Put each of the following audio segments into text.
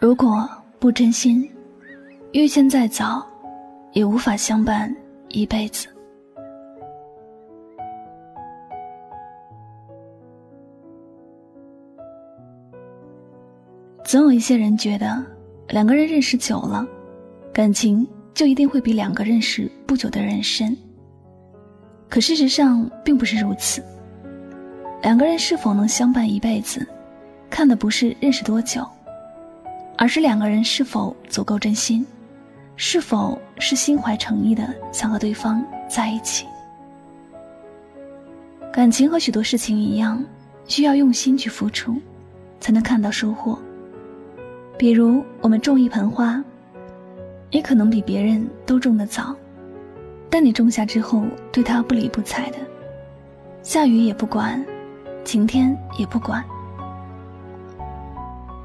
如果不真心，遇见再早，也无法相伴一辈子。总有一些人觉得，两个人认识久了，感情就一定会比两个认识不久的人深。可事实上并不是如此。两个人是否能相伴一辈子，看的不是认识多久。而是两个人是否足够真心，是否是心怀诚意的想和对方在一起。感情和许多事情一样，需要用心去付出，才能看到收获。比如我们种一盆花，也可能比别人都种得早，但你种下之后对它不理不睬的，下雨也不管，晴天也不管，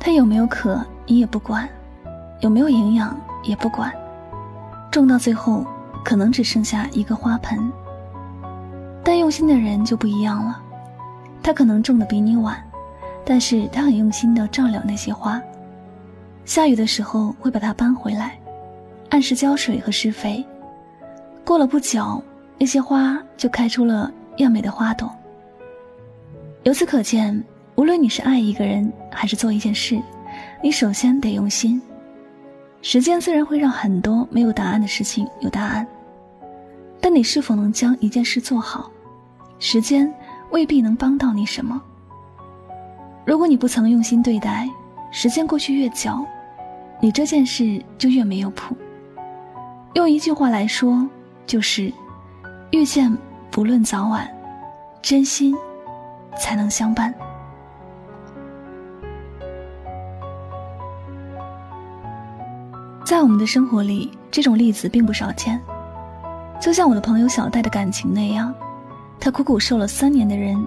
它有没有渴？你也不管，有没有营养也不管，种到最后可能只剩下一个花盆。但用心的人就不一样了，他可能种的比你晚，但是他很用心的照料那些花。下雨的时候会把它搬回来，按时浇水和施肥。过了不久，那些花就开出了艳美的花朵。由此可见，无论你是爱一个人还是做一件事。你首先得用心。时间虽然会让很多没有答案的事情有答案，但你是否能将一件事做好，时间未必能帮到你什么。如果你不曾用心对待，时间过去越久，你这件事就越没有谱。用一句话来说，就是遇见不论早晚，真心才能相伴。在我们的生活里，这种例子并不少见。就像我的朋友小戴的感情那样，他苦苦受了三年的人，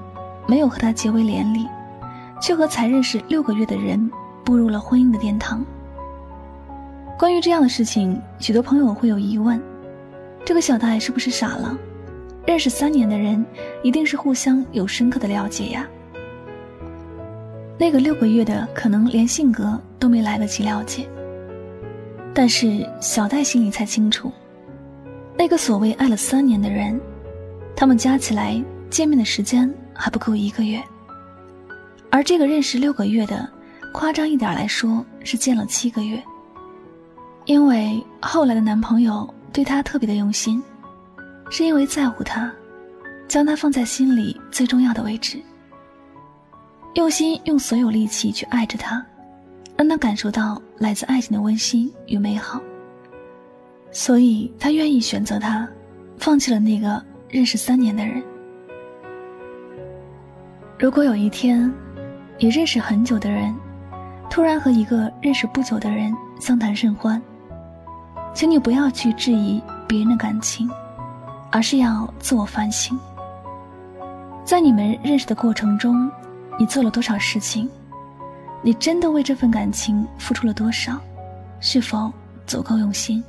没有和他结为连理，却和才认识六个月的人步入了婚姻的殿堂。关于这样的事情，许多朋友会有疑问：这个小戴是不是傻了？认识三年的人，一定是互相有深刻的了解呀。那个六个月的，可能连性格都没来得及了解。但是小戴心里才清楚，那个所谓爱了三年的人，他们加起来见面的时间还不够一个月，而这个认识六个月的，夸张一点来说是见了七个月。因为后来的男朋友对她特别的用心，是因为在乎她，将她放在心里最重要的位置，用心用所有力气去爱着她。让他感受到来自爱情的温馨与美好，所以他愿意选择他，放弃了那个认识三年的人。如果有一天，你认识很久的人，突然和一个认识不久的人相谈甚欢，请你不要去质疑别人的感情，而是要自我反省，在你们认识的过程中，你做了多少事情。你真的为这份感情付出了多少？是否足够用心？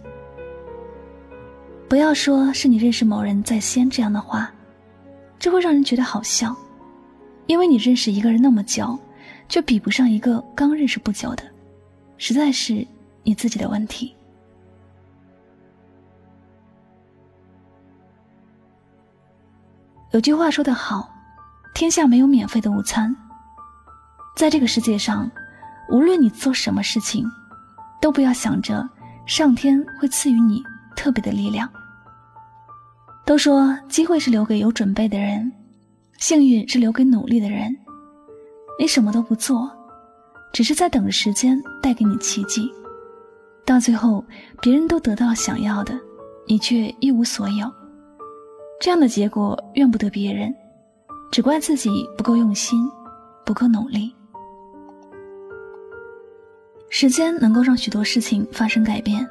不要说是你认识某人在先这样的话，这会让人觉得好笑，因为你认识一个人那么久，却比不上一个刚认识不久的，实在是你自己的问题。有句话说得好，天下没有免费的午餐。在这个世界上，无论你做什么事情，都不要想着上天会赐予你特别的力量。都说机会是留给有准备的人，幸运是留给努力的人。你什么都不做，只是在等着时间带给你奇迹，到最后别人都得到想要的，你却一无所有。这样的结果怨不得别人，只怪自己不够用心，不够努力。时间能够让许多事情发生改变，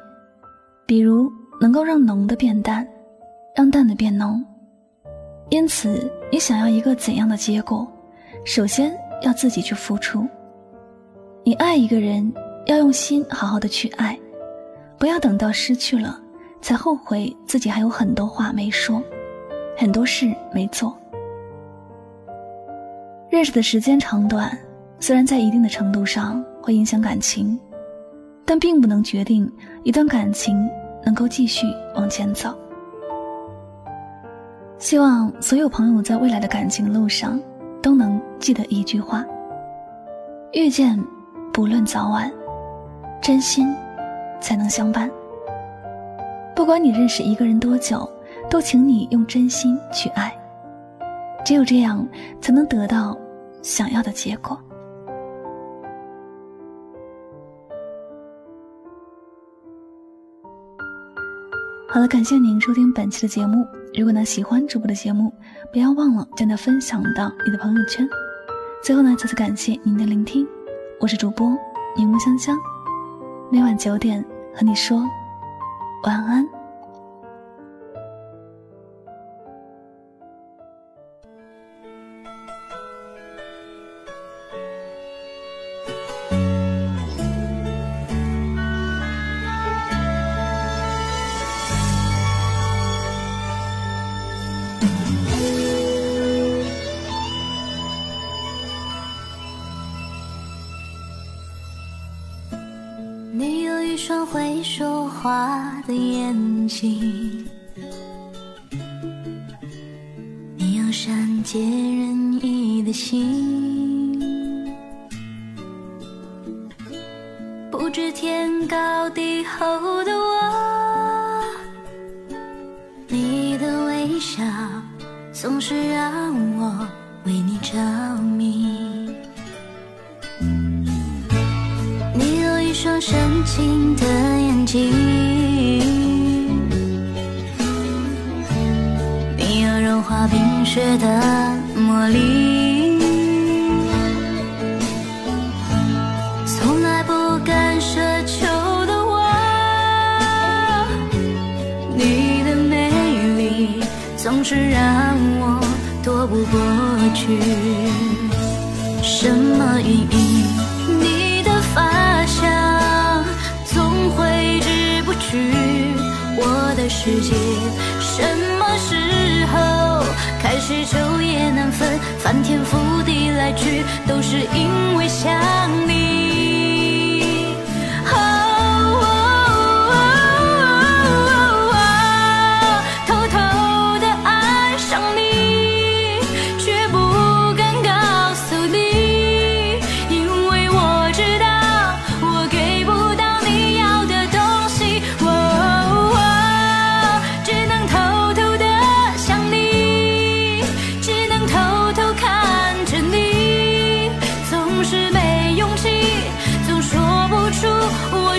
比如能够让浓的变淡，让淡的变浓。因此，你想要一个怎样的结果，首先要自己去付出。你爱一个人，要用心好好的去爱，不要等到失去了才后悔自己还有很多话没说。很多事没做，认识的时间长短，虽然在一定的程度上会影响感情，但并不能决定一段感情能够继续往前走。希望所有朋友在未来的感情路上，都能记得一句话：遇见，不论早晚，真心才能相伴。不管你认识一个人多久。都请你用真心去爱，只有这样才能得到想要的结果。好了，感谢您收听本期的节目。如果呢喜欢主播的节目，不要忘了将它分享到你的朋友圈。最后呢，再次感谢您的聆听，我是主播柠檬香香，每晚九点和你说晚安。一双会说话的眼睛，你有善解人意的心，不知天高地厚的我，你的微笑总是让我为你着迷。双深情的眼睛，你有融化冰雪的魔力，从来不敢奢求的我，你的美丽总是让我躲不过去，什么原因？世界什么时候开始昼夜难分，翻天覆地来去，都是因为想你。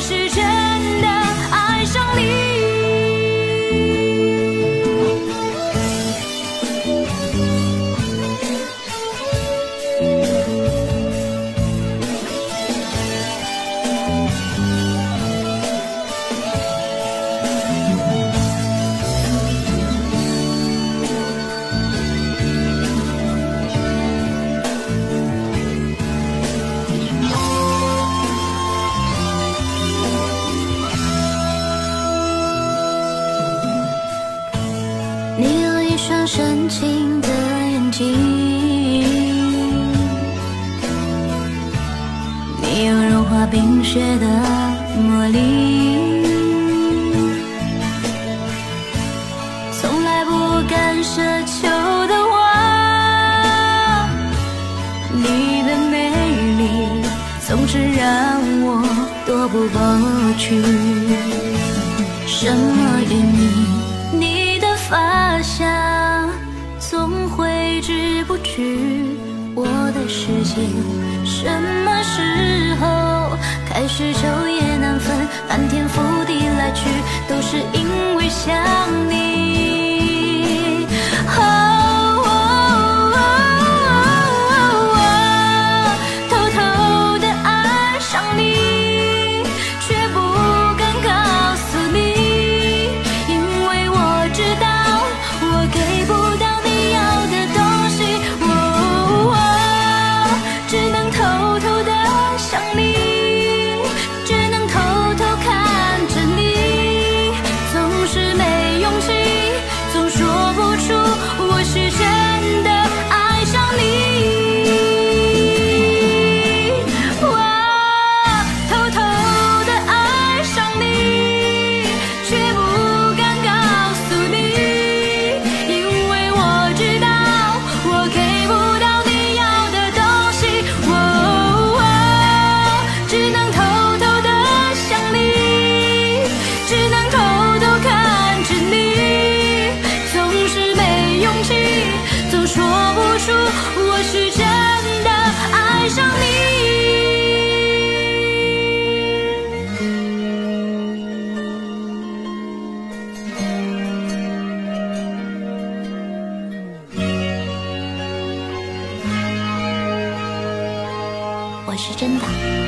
是真。你有融化冰雪的魔力，从来不敢奢求的我，你的美丽总是让我躲不过去，什么原因？你的发香。总挥之不去，我的世界什么爱是昼夜难分，翻天覆地？来去，都是因为想你。真的。